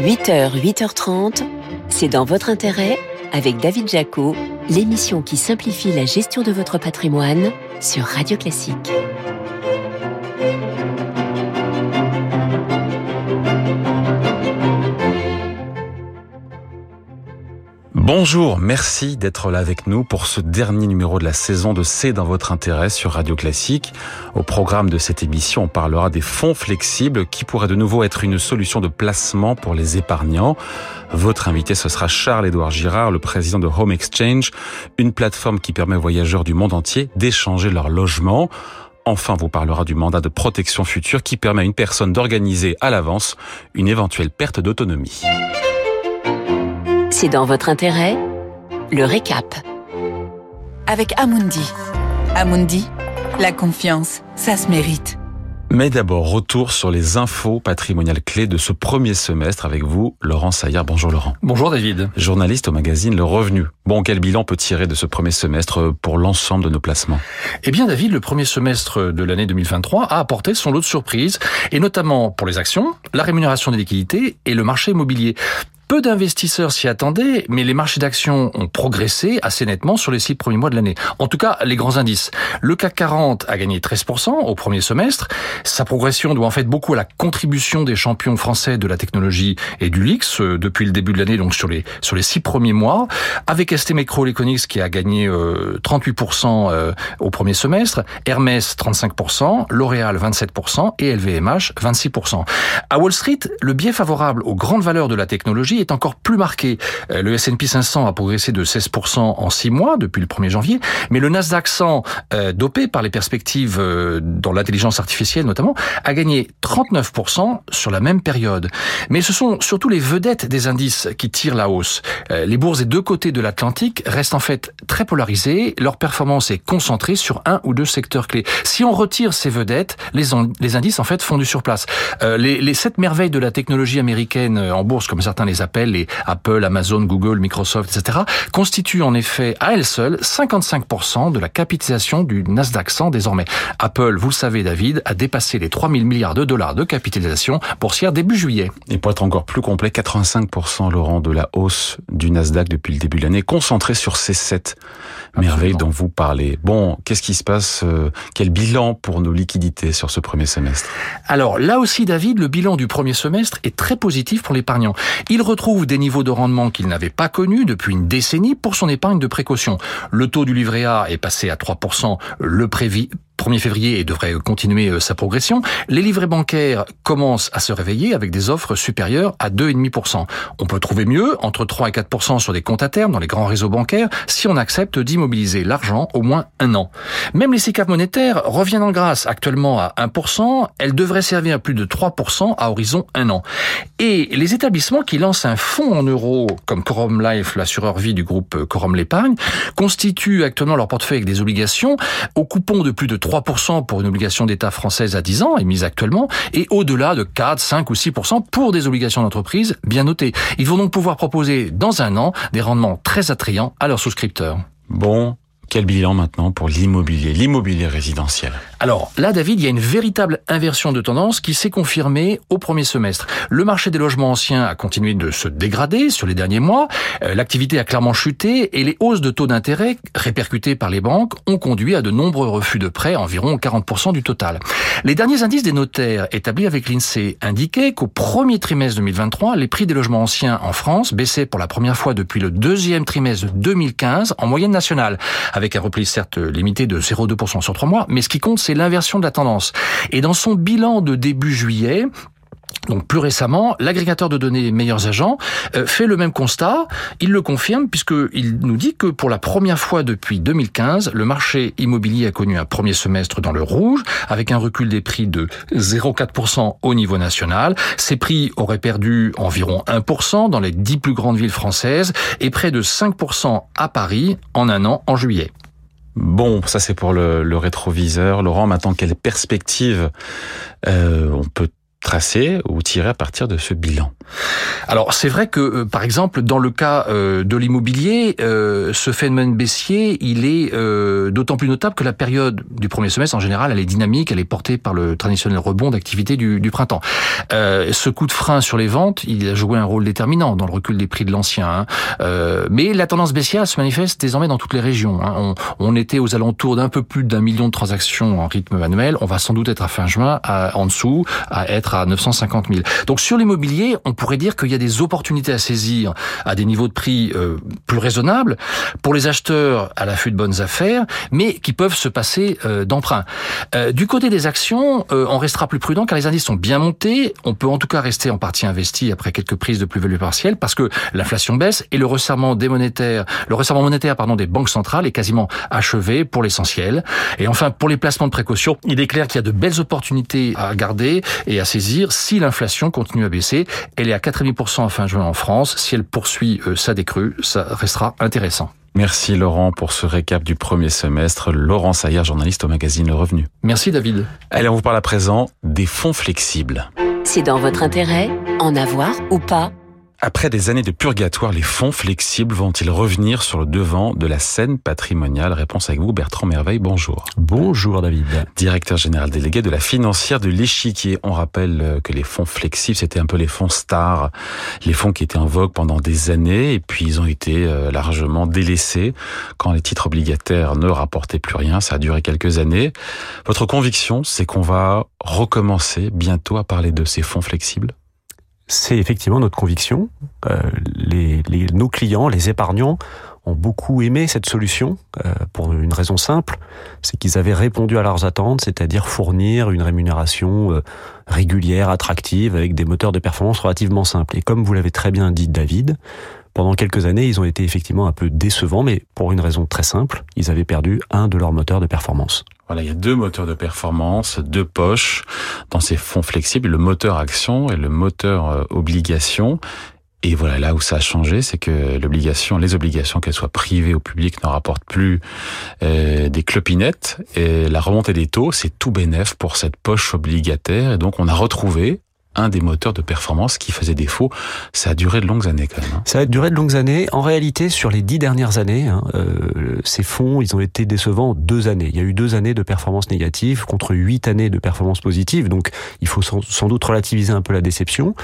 8h, 8h30, c'est dans votre intérêt avec David Jaco, l'émission qui simplifie la gestion de votre patrimoine sur Radio Classique. Bonjour, merci d'être là avec nous pour ce dernier numéro de la saison de C'est dans votre intérêt sur Radio Classique. Au programme de cette émission, on parlera des fonds flexibles qui pourraient de nouveau être une solution de placement pour les épargnants. Votre invité, ce sera Charles-Édouard Girard, le président de Home Exchange, une plateforme qui permet aux voyageurs du monde entier d'échanger leur logement. Enfin, vous parlera du mandat de protection future qui permet à une personne d'organiser à l'avance une éventuelle perte d'autonomie. C'est dans votre intérêt Le récap. Avec Amundi. Amundi, la confiance, ça se mérite. Mais d'abord, retour sur les infos patrimoniales clés de ce premier semestre avec vous, Laurent Saillard. Bonjour Laurent. Bonjour David. Journaliste au magazine Le Revenu. Bon, quel bilan peut tirer de ce premier semestre pour l'ensemble de nos placements? Eh bien David, le premier semestre de l'année 2023 a apporté son lot de surprises, et notamment pour les actions, la rémunération des liquidités et le marché immobilier. Peu d'investisseurs s'y attendaient, mais les marchés d'actions ont progressé assez nettement sur les six premiers mois de l'année. En tout cas, les grands indices. Le CAC 40 a gagné 13% au premier semestre. Sa progression doit en fait beaucoup à la contribution des champions français de la technologie et du luxe euh, depuis le début de l'année, donc sur les sur les six premiers mois, avec ST Microelectronics qui a gagné 38% euh, au premier semestre, Hermès 35%, L'Oréal 27% et LVMH 26%. À Wall Street, le biais favorable aux grandes valeurs de la technologie est encore plus marqué. Euh, le S&P 500 a progressé de 16% en 6 mois depuis le 1er janvier, mais le Nasdaq 100, euh, dopé par les perspectives euh, dans l'intelligence artificielle notamment, a gagné 39% sur la même période. Mais ce sont surtout les vedettes des indices qui tirent la hausse. Les bourses des deux côtés de l'Atlantique restent en fait très polarisées, leur performance est concentrée sur un ou deux secteurs clés. Si on retire ces vedettes, les, indices en fait font du surplace. Les, sept merveilles de la technologie américaine en bourse, comme certains les appelle, les Apple, Amazon, Google, Microsoft, etc., constituent en effet à elles seules 55% de la capitalisation du Nasdaq 100 désormais. Apple, vous le savez David, a dépassé les 3000 milliards de dollars de capitalisation boursière début juillet. Et pour être encore plus complet, 85% Laurent de la hausse du Nasdaq depuis le début de l'année, concentré sur ces sept merveilles dont vous parlez. Bon, qu'est-ce qui se passe euh, Quel bilan pour nos liquidités sur ce premier semestre? Alors là aussi David, le bilan du premier semestre est très positif pour l'épargnant. Il retrouve des niveaux de rendement qu'il n'avait pas connus depuis une décennie pour son épargne de précaution. Le taux du livret A est passé à 3% le prévi 1er février et devrait continuer euh, sa progression, les livrets bancaires commencent à se réveiller avec des offres supérieures à 2,5%. On peut trouver mieux, entre 3 et 4% sur des comptes à terme dans les grands réseaux bancaires, si on accepte d'immobiliser l'argent au moins un an. Même les SICAV monétaires reviennent en grâce, actuellement à 1%, elles devraient servir à plus de 3% à horizon un an. Et les établissements qui lancent un fonds en euros, comme Corum Life, l'assureur vie du groupe Corum l'épargne, constituent actuellement leur portefeuille avec des obligations au coupon de plus de 3 3% pour une obligation d'État française à 10 ans, émise actuellement, et au-delà de 4, 5 ou 6% pour des obligations d'entreprise bien notées. Ils vont donc pouvoir proposer dans un an des rendements très attrayants à leurs souscripteurs. Bon, quel bilan maintenant pour l'immobilier, l'immobilier résidentiel? Alors là, David, il y a une véritable inversion de tendance qui s'est confirmée au premier semestre. Le marché des logements anciens a continué de se dégrader sur les derniers mois, euh, l'activité a clairement chuté et les hausses de taux d'intérêt répercutées par les banques ont conduit à de nombreux refus de prêts, environ 40% du total. Les derniers indices des notaires établis avec l'INSEE indiquaient qu'au premier trimestre 2023, les prix des logements anciens en France baissaient pour la première fois depuis le deuxième trimestre 2015 en moyenne nationale avec un repli certes limité de 0,2% sur trois mois, mais ce qui compte, c'est l'inversion de la tendance. Et dans son bilan de début juillet, donc plus récemment, l'agrégateur de données Meilleurs Agents euh, fait le même constat. Il le confirme puisqu'il nous dit que pour la première fois depuis 2015, le marché immobilier a connu un premier semestre dans le rouge, avec un recul des prix de 0,4% au niveau national. Ces prix auraient perdu environ 1% dans les 10 plus grandes villes françaises et près de 5% à Paris en un an en juillet. Bon, ça c'est pour le, rétroviseur. Laurent, maintenant quelle perspective euh, on peut tracé ou tiré à partir de ce bilan? Alors c'est vrai que euh, par exemple dans le cas euh, de l'immobilier, euh, ce phénomène baissier, il est d'autant plus notable que la période du premier semestre en général, elle est dynamique, elle est portée par le traditionnel rebond d'activité du, printemps. Ce coup de frein sur les ventes, il a joué un rôle déterminant dans le recul des prix de l'ancien. Hein. mais la tendance baissière se manifeste désormais dans toutes les régions. Hein. On, on, était aux alentours d'un peu plus d'un million de transactions en rythme annuel. On va sans doute être à fin juin à, en dessous, à être à 950 000. Donc sur l'immobilier, on pourrait dire qu'il y a des opportunités à saisir à des niveaux de prix euh, plus raisonnables pour les acheteurs à l'affût de bonnes affaires, mais qui peuvent se passer euh, d'emprunt. Euh, du côté des actions, on restera plus prudent car les indices sont bien montés. On peut en tout cas rester en partie investi après quelques prises de plus-value partielle parce que l'inflation baisse et le resserrement des monétaires, le resserrement monétaire pardon des banques centrales est quasiment achevé pour l'essentiel. Et enfin pour les placements de précaution, il est clair qu'il y a de belles opportunités à garder et à saisir si l'inflation continue à baisser. Elle est à 4,5% à fin juin en France. Si elle poursuit euh, sa décrue, ça restera intéressant. Merci Laurent pour ce récap du premier semestre. Laurent Saillard, journaliste au magazine Le Revenu. Merci David. Allez, on vous parle à présent des fonds flexibles. C'est dans votre intérêt, en avoir ou pas après des années de purgatoire, les fonds flexibles vont-ils revenir sur le devant de la scène patrimoniale? Réponse avec vous, Bertrand Merveille, bonjour. Bonjour David. Directeur général délégué de la financière de l'échiquier. On rappelle euh, que les fonds flexibles, c'était un peu les fonds stars, les fonds qui étaient en vogue pendant des années et puis ils ont été euh, largement délaissés quand les titres obligataires ne rapportaient plus rien. Ça a duré quelques années. Votre conviction, c'est qu'on va recommencer bientôt à parler de ces fonds flexibles? C'est effectivement notre conviction. Euh, nos clients, les épargnants, ont beaucoup aimé cette solution euh, pour une raison simple, c'est qu'ils avaient répondu à leurs attentes, c'est-à-dire fournir une rémunération euh, régulière, attractive, avec des moteurs de performance relativement simples. Et comme vous l'avez très bien dit, David, pendant quelques années, ils ont été effectivement un peu décevants, mais pour une raison très simple, ils avaient perdu un de leurs moteurs de performance. Voilà, il y a deux moteurs de performance, deux poches dans ces fonds flexibles, le moteur action et le moteur euh, obligation. Et voilà, là où ça a changé, c'est que l'obligation, les obligations, qu'elles soient privées ou publiques, ne rapportent plus euh, des clopinettes. Et la remontée des taux, c'est tout bénéf pour cette poche obligataire. Et donc, on a retrouvé un des moteurs de performance qui faisait défaut. Ça a duré de longues années quand même. Hein. Ça a duré de longues années. En réalité, sur les dix dernières années, hein, euh, ces fonds, ils ont été décevants deux années. Il y a eu deux années de performance négative contre huit années de performance positive. Donc, il faut sans doute relativiser un peu la déception.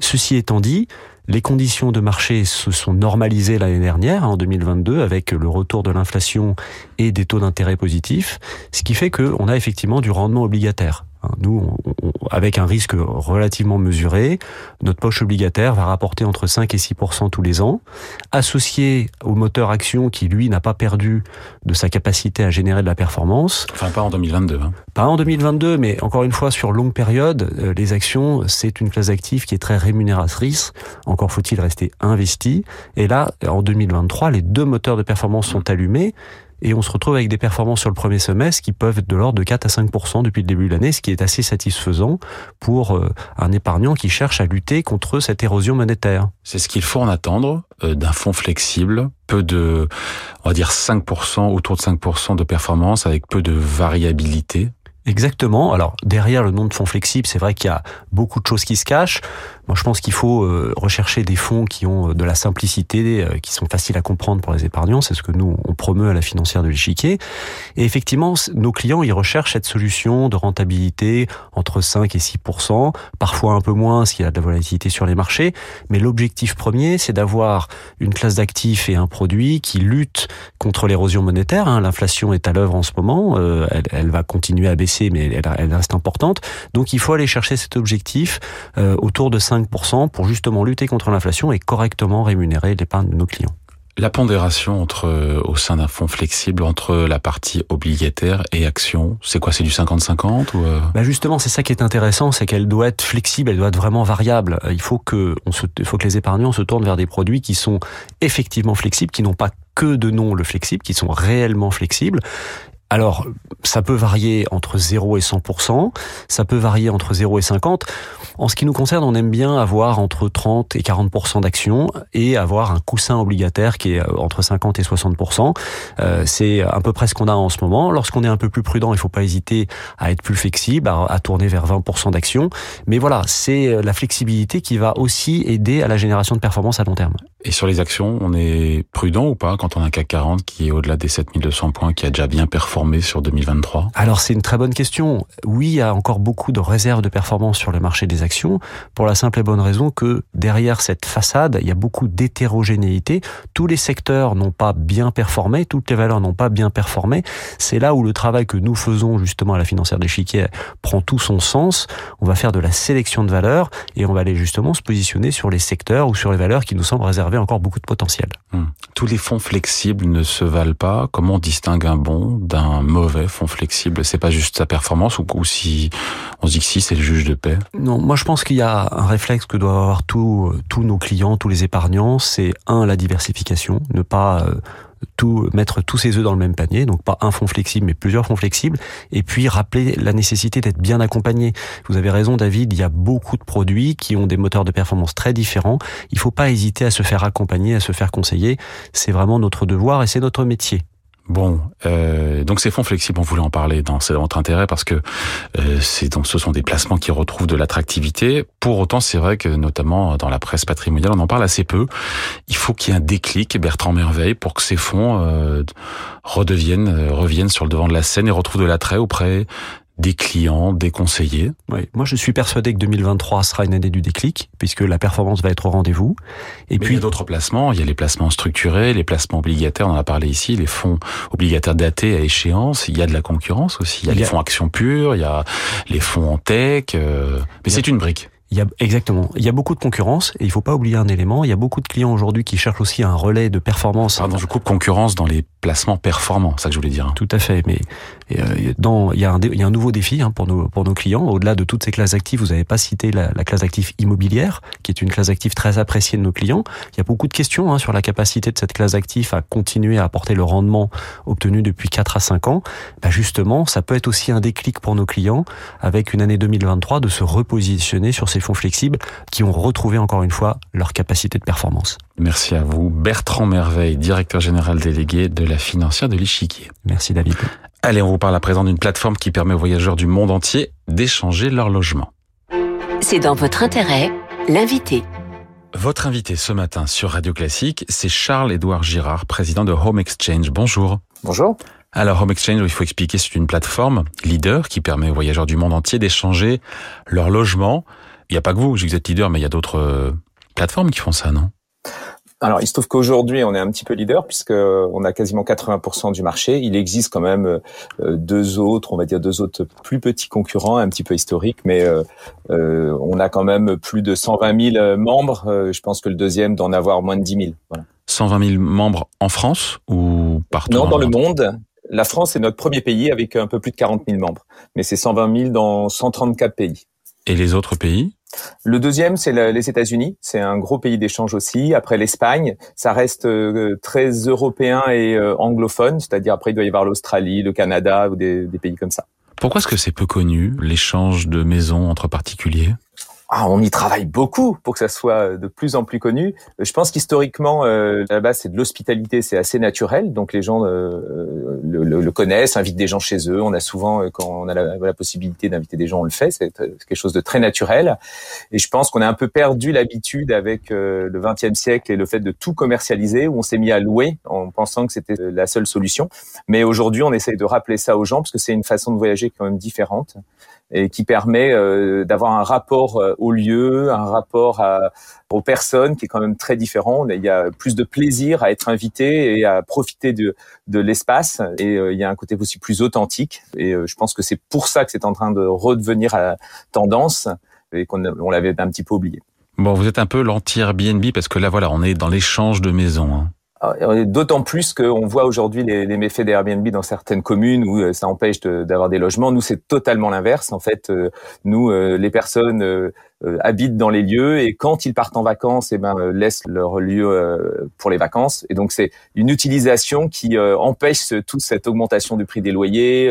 Ceci étant dit, les conditions de marché se sont normalisées l'année dernière, en 2022, avec le retour de l'inflation et des taux d'intérêt positifs, ce qui fait qu'on a effectivement du rendement obligataire. Hein, nous, avec un risque relativement mesuré, notre poche obligataire va rapporter entre 5 et 6% tous les ans, associé au moteur action qui, lui, n'a pas perdu de sa capacité à générer de la performance. Enfin, pas en 2022. Hein. Pas en 2022, mais encore une fois, sur longue période, euh, les actions, c'est une classe d'actifs qui est très rémunératrice. Encore faut-il rester investi. Et là, en 2023, les deux moteurs de performance sont allumés et on se retrouve avec des performances sur le premier semestre qui peuvent être de l'ordre de 4 à 5% depuis le début de l'année, ce qui est assez satisfaisant pour euh, un épargnant qui cherche à lutter contre cette érosion monétaire. C'est ce qu'il faut en attendre euh, d'un fonds flexible, peu de, on va dire 5%, autour de 5% de performance avec peu de variabilité Exactement. Alors derrière le nom de fonds flexible, c'est vrai qu'il y a beaucoup de choses qui se cachent. Moi, je pense qu'il faut euh, rechercher des fonds qui ont euh, de la simplicité, euh, qui sont faciles à comprendre pour les épargnants. C'est ce que nous on promeut à la financière de l'échiquier. Et effectivement, nos clients ils recherchent cette solution de rentabilité entre 5 et 6% parfois un peu moins s'il y a de la volatilité sur les marchés. Mais l'objectif premier, c'est d'avoir une classe d'actifs et un produit qui lutte contre l'érosion monétaire. Hein. L'inflation est à l'œuvre en ce moment. elle, elle, va continuer à baisser, mais elle, elle, reste importante. Donc, il faut aller chercher cet objectif autour de 5 5% pour justement lutter contre l'inflation et correctement rémunérer l'épargne de nos clients. La pondération entre, euh, au sein d'un fonds flexible entre la partie obligataire et action, c'est quoi C'est du 50-50 ou euh? bah Justement, c'est ça qui est intéressant, c'est qu'elle doit être flexible, elle doit être vraiment variable. Il faut que, on se, faut que les épargnants se tournent vers des produits qui sont effectivement flexibles, qui n'ont pas que de nom le flexible, qui sont réellement flexibles alors, ça peut varier entre 0 et 100%, ça peut varier entre 0 et 50. En ce qui nous concerne, on aime bien avoir entre 30 et 40% d'actions et avoir un coussin obligataire qui est euh, entre 50 et 60%. Euh, c'est à peu près ce qu'on a en ce moment. Lorsqu'on est un peu plus prudent, il ne faut pas hésiter à être plus flexible, à, tourner vers 20% d'actions. Mais voilà, c'est euh, la flexibilité qui va aussi aider à la génération de performance à long terme. Et sur les actions, on est prudent ou pas quand on a un CAC 40 qui est au-delà des 7200 points, qui a déjà bien performé sur 2023 Alors c'est une très bonne question. Oui, il y a encore beaucoup de réserves de performance sur le marché des actions, pour la simple et bonne raison que derrière cette façade, il y a beaucoup d'hétérogénéité. Tous les secteurs n'ont pas bien performé, toutes les valeurs n'ont pas bien performé. C'est là où le travail que nous faisons justement à la financière d'échiquier prend tout son sens. On va faire de la sélection de valeurs et on va aller justement se positionner sur les secteurs ou sur les valeurs qui nous semblent réserver encore beaucoup de potentiel. Hmm. Tous les fonds flexibles ne se valent pas. Comment on distingue un bon d'un mauvais fonds flexible C'est pas juste sa performance ou, si on se dit que si c'est le juge de paix? Non, moi je pense qu'il y a un réflexe que doivent avoir tous tous nos clients, tous les épargnants. C'est un la diversification, ne pas euh, tout mettre tous ses œufs dans le même panier, donc pas un fonds flexible mais plusieurs fonds flexibles, et puis rappeler la nécessité d'être bien accompagné. Vous avez raison David, il y a beaucoup de produits qui ont des moteurs de performance très différents. Il faut pas hésiter à se faire accompagner, à se faire conseiller. C'est vraiment notre devoir et c'est notre métier. Bon, euh, donc ces fonds flexibles, on voulait en parler dans votre intérêt parce que euh, c'est donc ce sont des placements qui retrouvent de l'attractivité. Pour autant, c'est vrai que notamment dans la presse patrimoniale, on en parle assez peu. Il faut qu'il y ait un déclic, Bertrand Merveille, pour que ces fonds euh, redeviennent, euh, reviennent sur le devant de la scène et retrouvent de l'attrait auprès des clients, des conseillers Oui, moi je suis persuadé que 2023 sera une année du déclic, puisque la performance va être au rendez-vous. Et puis il y a d'autres placements, il y a les placements structurés, les placements obligataires, on en a parlé ici, les fonds obligataires datés à échéance, il y a de la concurrence aussi, il y a les fonds actions pures, il y a les fonds en tech, euh, mais c'est une brique. Il y a, exactement. Il y a beaucoup de concurrence et il faut pas oublier un élément. Il y a beaucoup de clients aujourd'hui qui cherchent aussi un relais de performance. Pardon, je coupe concurrence dans les placements performants, c'est ça que je voulais dire. Tout à fait. Mais euh, dans, il y, a un, il y a un nouveau défi hein, pour nos pour nos clients. Au-delà de toutes ces classes actives, vous n'avez pas cité la, la, classe active immobilière, qui est une classe active très appréciée de nos clients. Il y a beaucoup de questions hein, sur la capacité de cette classe active à continuer à apporter le rendement obtenu depuis 4 à 5 ans. Bah justement, ça peut être aussi un déclic pour nos clients avec une année 2023 de se repositionner sur ces fonds flexibles qui ont retrouvé encore une fois leur capacité de performance. Merci à vous. Bertrand Merveille, directeur général délégué de la financière de l'Ichiquier. Merci David. Allez, on vous parle à présent d'une plateforme qui permet aux voyageurs du monde entier d'échanger leur logement. C'est dans votre intérêt, l'invité. Votre invité ce matin sur Radio Classique, c'est Charles-Édouard Girard, président de Home Exchange. Bonjour. Bonjour. Alors Home Exchange, il faut expliquer, c'est une plateforme leader qui permet aux voyageurs du monde entier d'échanger leur logement il n'y a pas que vous, vous êtes leader, mais il y a d'autres euh, plateformes qui font ça, non? Alors, il se trouve qu'aujourd'hui, on est un petit peu leader puisque on a quasiment 80% du marché. Il existe quand même euh, deux autres, on va dire deux autres plus petits concurrents, un petit peu historiques, mais euh, on a quand même plus de 120 000 membres. je pense que le deuxième d'en avoir moins de 10 000. Voilà. 120 000 membres en France ou partout Non, dans le monde? La France est notre premier pays avec un peu plus de 40 000 membres, mais c'est 120 000 dans 134 pays. Et les autres pays? Le deuxième, c'est les États-Unis. C'est un gros pays d'échange aussi. Après l'Espagne, ça reste euh, très européen et euh, anglophone, c'est-à-dire après il doit y avoir l'Australie, le Canada ou des, des pays comme ça. Pourquoi est-ce que c'est peu connu l'échange de maisons entre particuliers? Ah, on y travaille beaucoup pour que ça soit de plus en plus connu. Je pense qu'historiquement, euh, base, c'est de l'hospitalité, c'est assez naturel. Donc les gens euh, le, le, connaissent, invitent des gens chez eux. On a souvent, euh, quand on a la, possibilité d'inviter des gens, on le fait. C'est quelque chose de très naturel. Et je pense qu'on a un peu perdu l'habitude avec le XXe siècle et le fait de tout commercialiser, où on s'est mis à louer en pensant que c'était la seule solution. Mais aujourd'hui, on essaye de rappeler ça aux gens parce que c'est une façon de voyager quand même différente et qui permet euh, d'avoir un rapport euh, au lieu, un rapport à, aux personnes qui est quand même très différent. Il y a plus de plaisir à être invité et à profiter de, de l'espace et euh, il y a un côté aussi plus authentique et je pense que c'est pour ça que c'est en train de redevenir à tendance et qu'on on l'avait un petit peu oublié. Bon, vous êtes un peu l'anti-Airbnb parce que là, voilà, on est dans l'échange de maisons. Hein. D'autant plus qu'on voit aujourd'hui les, méfaits d'Airbnb dans certaines communes où ça empêche d'avoir des logements. Nous, c'est totalement l'inverse. En fait, nous, les personnes euh, habitent dans les lieux et quand ils partent en vacances, eh ben euh, laissent leur lieu euh, pour les vacances. Et donc c'est une utilisation qui empêche toute cette augmentation du prix des loyers,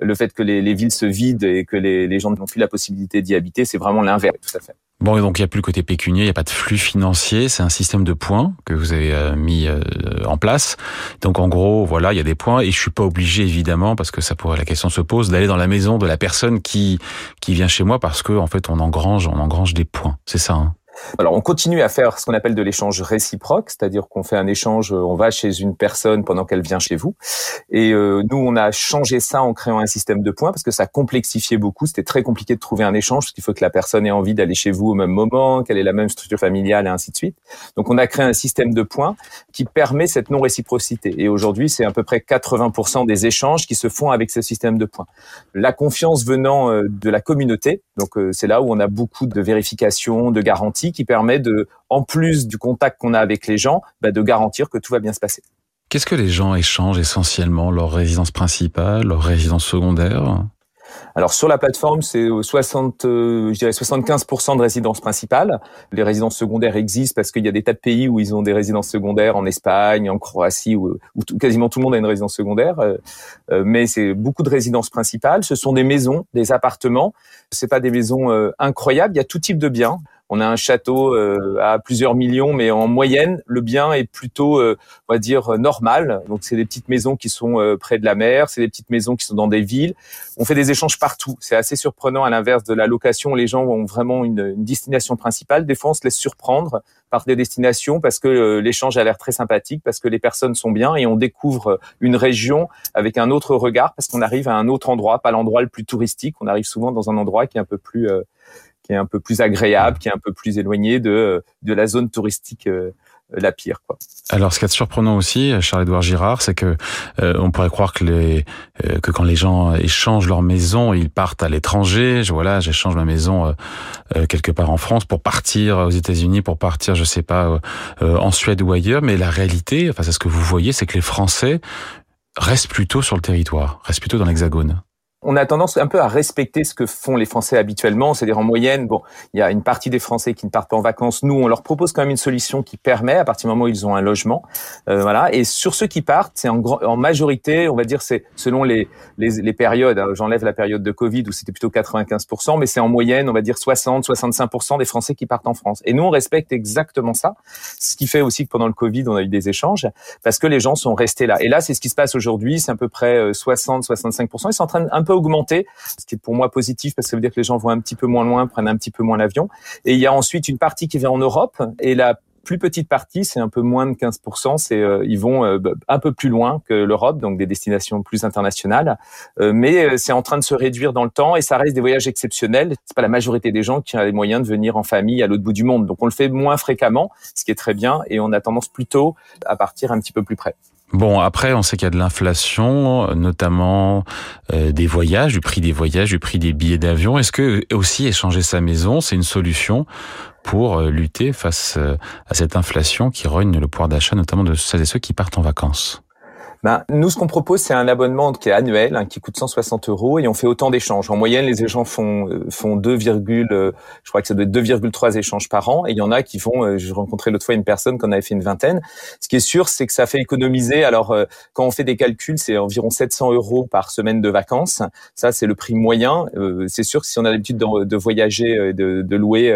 le fait que les, les, villes se vident et que les, les gens n'ont plus la possibilité d'y habiter. C'est vraiment l'inverse, tout à fait. Bon, et donc il n'y a plus le côté pécunier, il n'y a pas de flux financier, c'est un système de points que vous avez mis en place. Donc en gros, voilà, il y a des points et je suis pas obligé évidemment parce que ça pourrait la question se pose d'aller dans la maison de la personne qui qui vient chez moi parce que en fait on engrange on engrange des points. C'est ça. Hein alors, on continue à faire ce qu'on appelle de l'échange réciproque, c'est-à-dire qu'on fait un échange, euh, on va chez une personne pendant qu'elle vient chez vous. Et euh, nous, on a changé ça en créant un système de points parce que ça complexifiait beaucoup. C'était très compliqué de trouver un échange parce qu'il faut que la personne ait envie d'aller chez vous au même moment, qu'elle ait la même structure familiale et ainsi de suite. Donc, on a créé un système de points qui permet cette non-réciprocité. Et aujourd'hui, c'est à peu près 80% des échanges qui se font avec ce système de points. La confiance venant euh, de la communauté, donc c'est là où on a beaucoup de vérifications, de garanties qui permet de, en plus du contact qu'on a avec les gens, bah, de garantir que tout va bien se passer. Qu'est-ce que les gens échangent essentiellement? Leur résidence principale, leur résidence secondaire? Alors sur la plateforme, c'est 60, euh, je dirais 75% de résidences principales. Les résidences secondaires existent parce qu'il y a des tas de pays où ils ont des résidences secondaires, en Espagne, en Croatie, où, quasiment tout le monde a une résidence secondaire. Euh, euh, mais c'est beaucoup de résidences principales. Ce sont des maisons, des appartements. C'est pas des maisons incroyables. Il y a tout type de biens. On a un château euh, à plusieurs millions, mais en moyenne, le bien est plutôt, euh, on va dire, euh, normal. Donc, c'est des petites maisons qui sont près de la mer, c'est des petites maisons qui sont dans des villes. On fait des échanges partout. C'est assez surprenant à l'inverse de la location. Les gens ont vraiment une, une, destination principale. Des fois, on se laisse surprendre par des destinations parce que l'échange a l'air très sympathique, parce que les personnes sont bien et on découvre une région avec un autre regard parce qu'on arrive à un autre endroit, pas l'endroit le plus touristique. On arrive souvent dans un endroit qui est un peu plus qui est un peu plus agréable, qui est un peu plus éloigné de, de la zone touristique euh, la pire. Quoi. Alors, ce qui est surprenant aussi, Charles-Édouard Girard, c'est que euh, on pourrait croire que les euh, que quand les gens échangent leur maison, ils partent à l'étranger. Je voilà, j'échange ma maison quelque part en France pour partir aux États-Unis, pour partir, je sais pas, en Suède ou ailleurs. Mais la réalité, enfin, c'est ce que vous voyez, c'est que les Français restent plutôt sur le territoire, restent plutôt dans l'Hexagone on a tendance un peu à respecter ce que font les Français habituellement, c'est-à-dire en moyenne, bon, il y a une partie des Français qui ne partent pas en vacances. Nous, on leur propose quand même une solution qui permet, à partir du moment où ils ont un logement, euh, voilà. Et sur ceux qui partent, c'est en, en majorité, on va dire, c'est selon les les, les périodes. J'enlève la période de Covid où c'était plutôt 95%, mais c'est en moyenne, on va dire 60-65% des Français qui partent en France. Et nous, on respecte exactement ça, ce qui fait aussi que pendant le Covid, on a eu des échanges parce que les gens sont restés là. Et là, c'est ce qui se passe aujourd'hui. C'est à peu près 60-65%. Euh, ils sont en train un peu augmenter, ce qui est pour moi positif parce que ça veut dire que les gens vont un petit peu moins loin, prennent un petit peu moins l'avion. Et il y a ensuite une partie qui vient en Europe et la plus petite partie, c'est un peu moins de 15%, c'est euh, ils vont euh, un peu plus loin que l'Europe, donc des destinations plus internationales, euh, mais c'est en train de se réduire dans le temps et ça reste des voyages exceptionnels. C'est pas la majorité des gens qui ont les moyens de venir en famille à l'autre bout du monde, donc on le fait moins fréquemment, ce qui est très bien, et on a tendance plutôt à partir un petit peu plus près. Bon, après, on sait qu'il y a de l'inflation, notamment euh, des voyages, du prix des voyages, du prix des billets d'avion. Est-ce que aussi échanger sa maison, c'est une solution pour euh, lutter face euh, à cette inflation qui rogne le pouvoir d'achat, notamment de celles et ceux qui partent en vacances? Ben, nous, ce qu'on propose, c'est un abonnement qui est annuel, hein, qui coûte 160 euros, et on fait autant d'échanges. En moyenne, les échanges font euh, font 2, euh, je crois que ça doit être 2,3 échanges par an, et il y en a qui font. Euh, je rencontrais l'autre fois une personne qu'on avait fait une vingtaine. Ce qui est sûr, c'est que ça fait économiser. Alors, quand on fait des calculs, c'est environ 700 euros par semaine de vacances. Ça, c'est le prix moyen. c'est sûr que si on a l'habitude de, de, voyager, de, de louer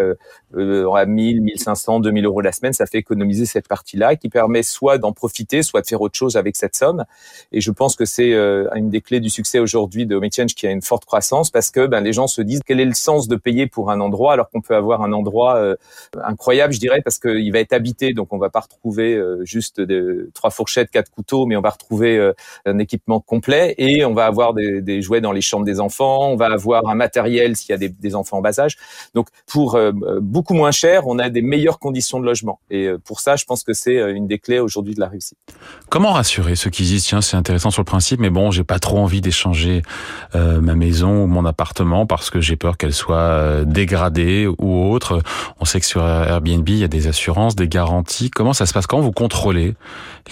à 1000, 1500, 2000 euros la semaine, ça fait économiser cette partie-là, qui permet soit d'en profiter, soit de faire autre chose avec cette somme. Et je pense que c'est euh, une des clés du succès aujourd'hui de Change qui a une forte croissance parce que ben, les gens se disent quel est le sens de payer pour un endroit alors qu'on peut avoir un endroit euh, incroyable, je dirais, parce qu'il va être habité, donc on va pas retrouver euh, juste de, trois fourchettes, quatre couteaux, mais on va retrouver un équipement complet et on va avoir des, des, jouets dans les chambres des enfants, on va avoir un matériel s'il y a des, des, enfants en bas âge. Donc pour beaucoup moins cher, on a des meilleures conditions de logement. Et pour ça, je pense que c'est une des clés aujourd'hui de la réussite. Comment rassurer ceux qui disent tiens c'est intéressant sur le principe, mais bon j'ai pas trop envie d'échanger ma maison ou mon appartement parce que j'ai peur qu'elle soit dégradée ou autre. On sait que sur Airbnb il y a des assurances, des garanties. Comment ça se passe? Quand vous contrôlez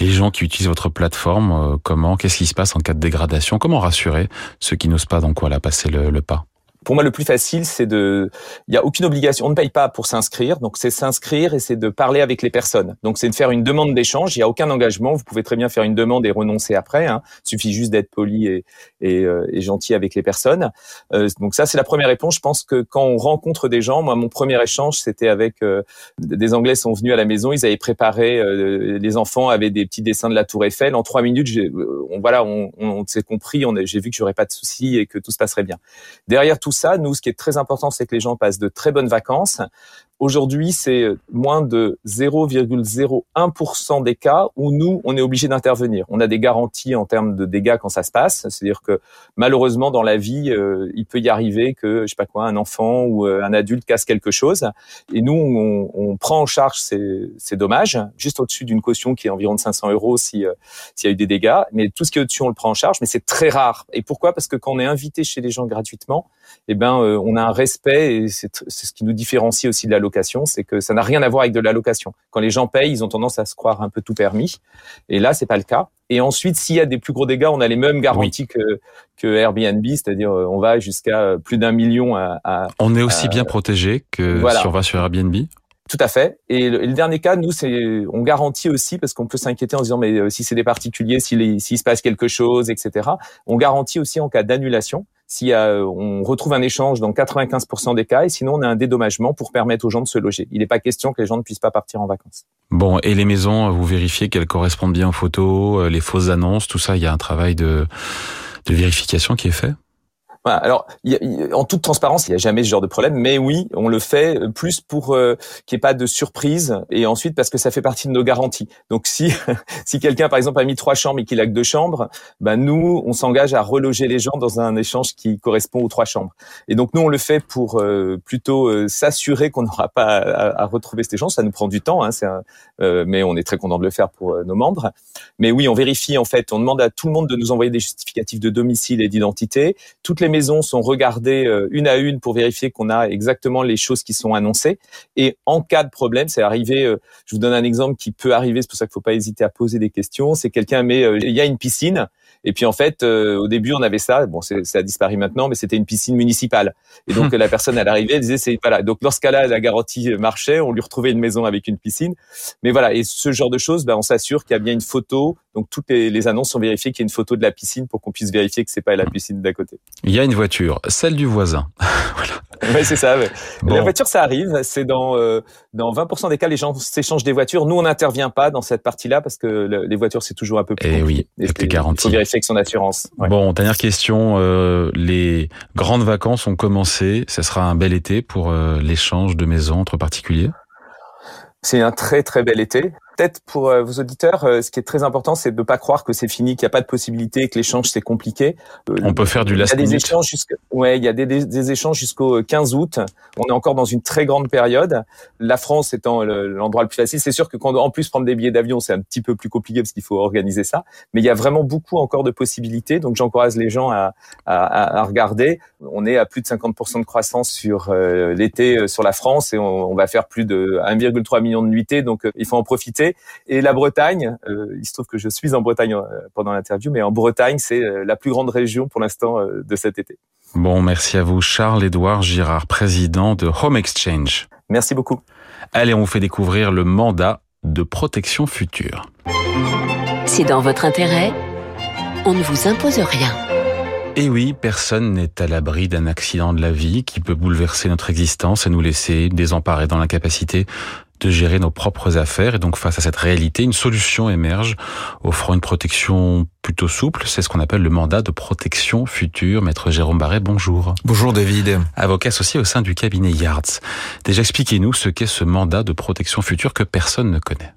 les gens qui utilisent votre plateforme? Comment? Qu'est-ce qui se passe en cas de dégradation? Comment rassurer ceux qui n'osent pas donc voilà passer le pas? Pour moi, le plus facile, c'est de, il n'y a aucune obligation. On ne paye pas pour s'inscrire. Donc, c'est s'inscrire et c'est de parler avec les personnes. Donc, c'est de faire une demande d'échange. Il n'y a aucun engagement. Vous pouvez très bien faire une demande et renoncer après. Hein. Il suffit juste d'être poli et, et, euh, et, gentil avec les personnes. Euh, donc, ça, c'est la première réponse. Je pense que quand on rencontre des gens, moi, mon premier échange, c'était avec euh, des Anglais sont venus à la maison. Ils avaient préparé, euh, les enfants avaient des petits dessins de la Tour Eiffel. En trois minutes, on, voilà, on, on, s'est compris. J'ai vu que j'aurais pas de soucis et que tout se passerait bien. Derrière tout nous, ce qui est très important, c'est que les gens passent de très bonnes vacances. Aujourd'hui, c'est moins de 0,01% des cas où nous, on est obligé d'intervenir. On a des garanties en termes de dégâts quand ça se passe. C'est-à-dire que malheureusement, dans la vie, euh, il peut y arriver que, je sais pas quoi, un enfant ou euh, un adulte casse quelque chose. Et nous, on, prend en charge ces, dommages, juste au-dessus d'une caution qui est environ de 500 euros euh, s'il y a eu des dégâts. Mais tout ce qui est au-dessus, on le prend en charge. Mais c'est très rare. Et pourquoi? Parce que quand on est invité chez les gens gratuitement, eh ben, on a un respect et c'est ce qui nous différencie aussi de la c'est que ça n'a rien à voir avec de la location. Quand les gens payent, ils ont tendance à se croire un peu tout permis. Et là, c'est pas le cas. Et ensuite, s'il y a des plus gros dégâts, on a les mêmes garanties que, que Airbnb, c'est-à-dire euh, on va jusqu'à plus d'un million à, On est aussi bien protégé que si on va sur Airbnb tout à fait. Et le, dernier cas, nous, c'est on garantit aussi parce qu'on peut s'inquiéter en se disant mais euh, si c'est des particuliers, s'il se passe quelque chose, etc. On garantit aussi en cas d'annulation si euh, on retrouve un échange dans 95% des cas, et sinon on a un dédommagement pour permettre aux gens de se loger. Il n'est pas question que les gens ne puissent pas partir en vacances. Bon, et les maisons, vous vérifiez qu'elles correspondent bien aux photos, euh, les fausses annonces, tout ça, il y a un travail de, de vérification qui est fait? Alors, en toute transparence, il n'y a jamais ce genre de problème, mais oui, on le fait plus pour euh, qu'il n'y ait pas de surprise, et ensuite parce que ça fait partie de nos garanties. Donc, si si quelqu'un, par exemple, a mis trois chambres et qu'il a que deux chambres, ben nous, on s'engage à reloger les gens dans un échange qui correspond aux trois chambres. Et donc, nous, on le fait pour euh, plutôt euh, s'assurer qu'on n'aura pas à, retrouver cet échange. Ça nous prend du temps, hein, un, mais on est très content de le faire pour nos membres. Mais oui, on vérifie en fait, on demande à tout le monde de nous envoyer des justificatifs de domicile et d'identité. Toutes les maisons sont regardées euh, une à une pour vérifier qu'on a exactement les choses qui sont annoncées. Et en cas de problème, c'est arrivé, euh, je vous donne un exemple qui peut arriver, c'est pour ça qu'il faut pas hésiter à poser des questions. C'est quelqu'un met, euh, il y a une piscine, et puis en fait, au début, on avait ça. Bon, ça a disparu maintenant, mais c'était une piscine municipale. Et donc la personne, elle arrivait, elle disait, c'est voilà. Donc lorsqu'elle a la garantie marchait, on lui retrouvait une maison avec une piscine. Mais voilà, et ce genre de choses, ben, on s'assure qu'il y a bien une photo. Donc toutes les, les annonces sont vérifiées qu'il y a une photo de la piscine pour qu'on puisse vérifier que c'est pas la piscine d'à côté. Il y a une voiture, celle du voisin. voilà. Oui, c'est ça. La voiture, ça arrive. C'est dans euh, dans 20% des cas, les gens s'échangent des voitures. Nous, on n'intervient pas dans cette partie-là parce que les voitures, c'est toujours un peu plus. Et eh oui, et plus garanti. Il faut vérifier avec son assurance. Bon, dernière question. Euh, les grandes vacances ont commencé. Ce sera un bel été pour euh, l'échange de maisons entre particuliers? C'est un très très bel été peut-être pour euh, vos auditeurs, euh, ce qui est très important, c'est de ne pas croire que c'est fini, qu'il n'y a pas de possibilité, que l'échange c'est compliqué. Euh, On peut faire du last Il y a des échanges ouais, il y a des, des, échanges jusqu'au 15 août. On est encore dans une très grande période. La France étant l'endroit le plus facile, c'est sûr que quand en plus prendre des billets d'avion, c'est un petit peu plus compliqué parce qu'il faut organiser ça. Mais il y a vraiment beaucoup encore de possibilités. Donc j'encourage les gens à, à, à, regarder. On est à plus de 50% de croissance sur l'été sur la France et on, on va faire plus de 1,3 million de nuitées. Donc il faut en profiter. Et la Bretagne, euh, il se trouve que je suis en Bretagne euh, pendant l'interview, mais en Bretagne, c'est euh, la plus grande région pour l'instant de cet été. Bon, merci à vous, Charles-Édouard Girard, président de Home Exchange. Merci beaucoup. Allez, on vous fait découvrir le mandat de protection future. C'est dans votre intérêt. On ne vous impose rien. Et oui, personne n'est à l'abri d'un accident de la vie qui peut bouleverser notre existence et nous laisser désemparés dans l'incapacité de gérer nos propres affaires. Et donc face à cette réalité, une solution émerge, offrant une protection plutôt souple. C'est ce qu'on appelle le mandat de protection future. Maître Jérôme Barret, bonjour. Bonjour David. Avocat associé au sein du cabinet Yards. Déjà expliquez-nous ce qu'est ce mandat de protection future que personne ne connaît.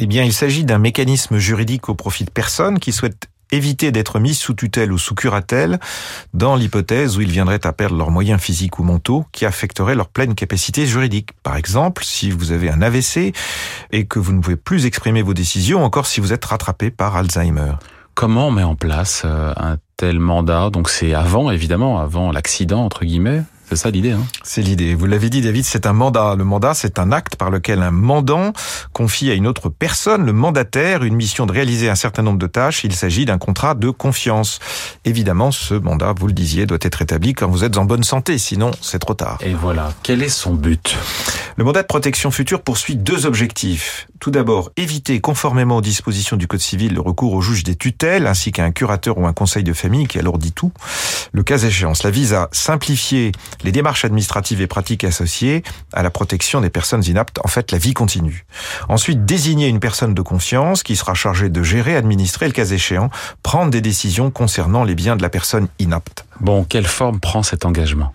Eh bien, il s'agit d'un mécanisme juridique au profit de personnes qui souhaitent éviter d'être mis sous tutelle ou sous curatelle dans l'hypothèse où ils viendraient à perdre leurs moyens physiques ou mentaux qui affecteraient leur pleine capacité juridique. Par exemple, si vous avez un AVC et que vous ne pouvez plus exprimer vos décisions, encore si vous êtes rattrapé par Alzheimer. Comment on met en place euh, un tel mandat? Donc c'est avant, évidemment, avant l'accident, entre guillemets c'est ça l'idée. Hein c'est l'idée. Vous l'avez dit, David, c'est un mandat. Le mandat, c'est un acte par lequel un mandant confie à une autre personne, le mandataire, une mission de réaliser un certain nombre de tâches. Il s'agit d'un contrat de confiance. Évidemment, ce mandat, vous le disiez, doit être établi quand vous êtes en bonne santé, sinon c'est trop tard. Et voilà. Quel est son but? Le mandat de protection future poursuit deux objectifs. Tout d'abord, éviter conformément aux dispositions du Code civil le recours au juge des tutelles ainsi qu'à un curateur ou un conseil de famille qui alourdit tout. Le cas échéant, cela vise à simplifier les démarches administratives et pratiques associées à la protection des personnes inaptes, en fait la vie continue. Ensuite, désigner une personne de confiance qui sera chargée de gérer, administrer, le cas échéant, prendre des décisions concernant les biens de la personne inapte. Bon, quelle forme prend cet engagement?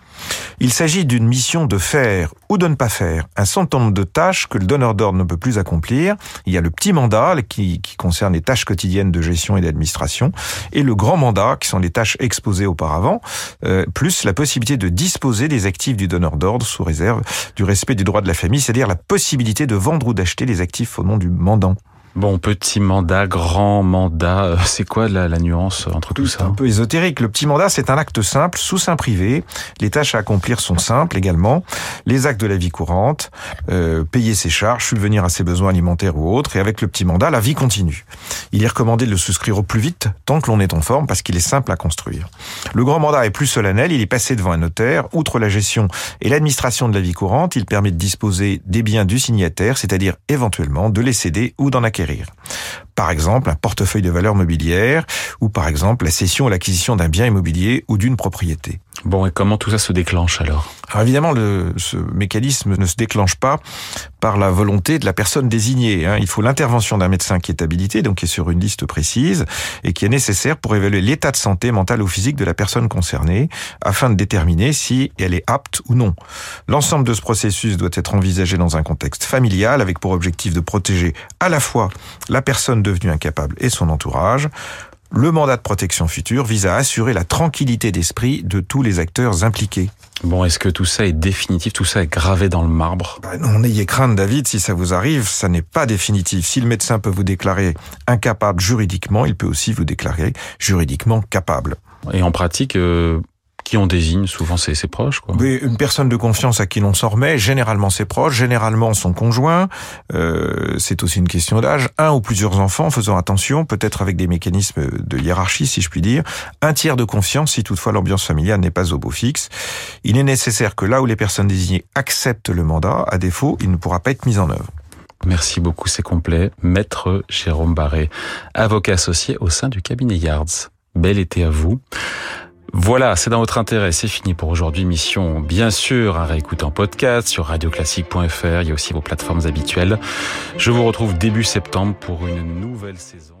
Il s'agit d'une mission de faire ou de ne pas faire un certain nombre de tâches que le donneur d'ordre ne peut plus accomplir. Il y a le petit mandat qui, concerne les tâches quotidiennes de gestion et d'administration et le grand mandat qui sont les tâches exposées auparavant, euh, plus la possibilité de disposer des actifs du donneur d'ordre sous réserve du respect du droit de la famille, c'est-à-dire la possibilité de vendre ou d'acheter les actifs au nom du mandant. Bon, petit mandat, grand mandat, euh, c'est quoi la, la, nuance entre tout, ça Un peu ésotérique. Le petit mandat, c'est un acte simple, sous sein privé. Les tâches à accomplir sont simples également. Les actes de la vie courante, euh, payer ses charges, subvenir à ses besoins alimentaires ou autres. Et avec le petit mandat, la vie continue. Il est recommandé de le souscrire au plus vite, tant que l'on est en forme, parce qu'il est simple à construire. Le grand mandat est plus solennel. Il est passé devant un notaire. Outre la gestion et l'administration de la vie courante, il permet de disposer des biens du signataire, c'est-à-dire éventuellement de les céder ou d'en acquérir par exemple, un portefeuille de valeurs mobilières ou par exemple la cession ou l'acquisition d'un bien immobilier ou d'une propriété. Bon, et comment tout ça se déclenche alors Alors évidemment, ce mécanisme ne se déclenche pas par la volonté de la personne désignée. Hein. Il faut l'intervention d'un médecin qui est habilité, donc qui est sur une liste précise, et qui est nécessaire pour évaluer l'état de santé mentale ou physique de la personne concernée, afin de déterminer si elle est apte ou non. L'ensemble de ce processus doit être envisagé dans un contexte familial, avec pour objectif de protéger à la fois la personne devenue incapable et son entourage. Le mandat de protection future vise à assurer la tranquillité d'esprit de tous les acteurs impliqués. Bon, est-ce que tout ça est définitif? Tout ça est gravé dans le marbre? Bah Non, n'ayez crainte, David, si ça vous arrive, ça n'est pas définitif. Si le médecin peut vous déclarer incapable juridiquement, il peut aussi vous déclarer juridiquement capable. Et en pratique, euh, qui on désigne souvent ses proches quoi. Oui, une personne de confiance à qui l'on s'en remet, généralement ses proches, généralement son conjoint. Euh, c'est aussi une question d'âge. Un ou plusieurs enfants, faisant attention, peut-être avec des mécanismes de hiérarchie si je puis dire. Un tiers de confiance si toutefois l'ambiance familiale n'est pas au beau fixe. Il est nécessaire que là où les personnes désignées acceptent le mandat, à défaut, il ne pourra pas être mis en œuvre. Merci beaucoup, c'est complet. Maître Jérôme Barré, avocat associé au sein du cabinet Yards. Bel été à vous. Voilà, c'est dans votre intérêt. C'est fini pour aujourd'hui. Mission, bien sûr, à réécouter en podcast sur radioclassique.fr. Il y a aussi vos plateformes habituelles. Je vous retrouve début septembre pour une nouvelle saison.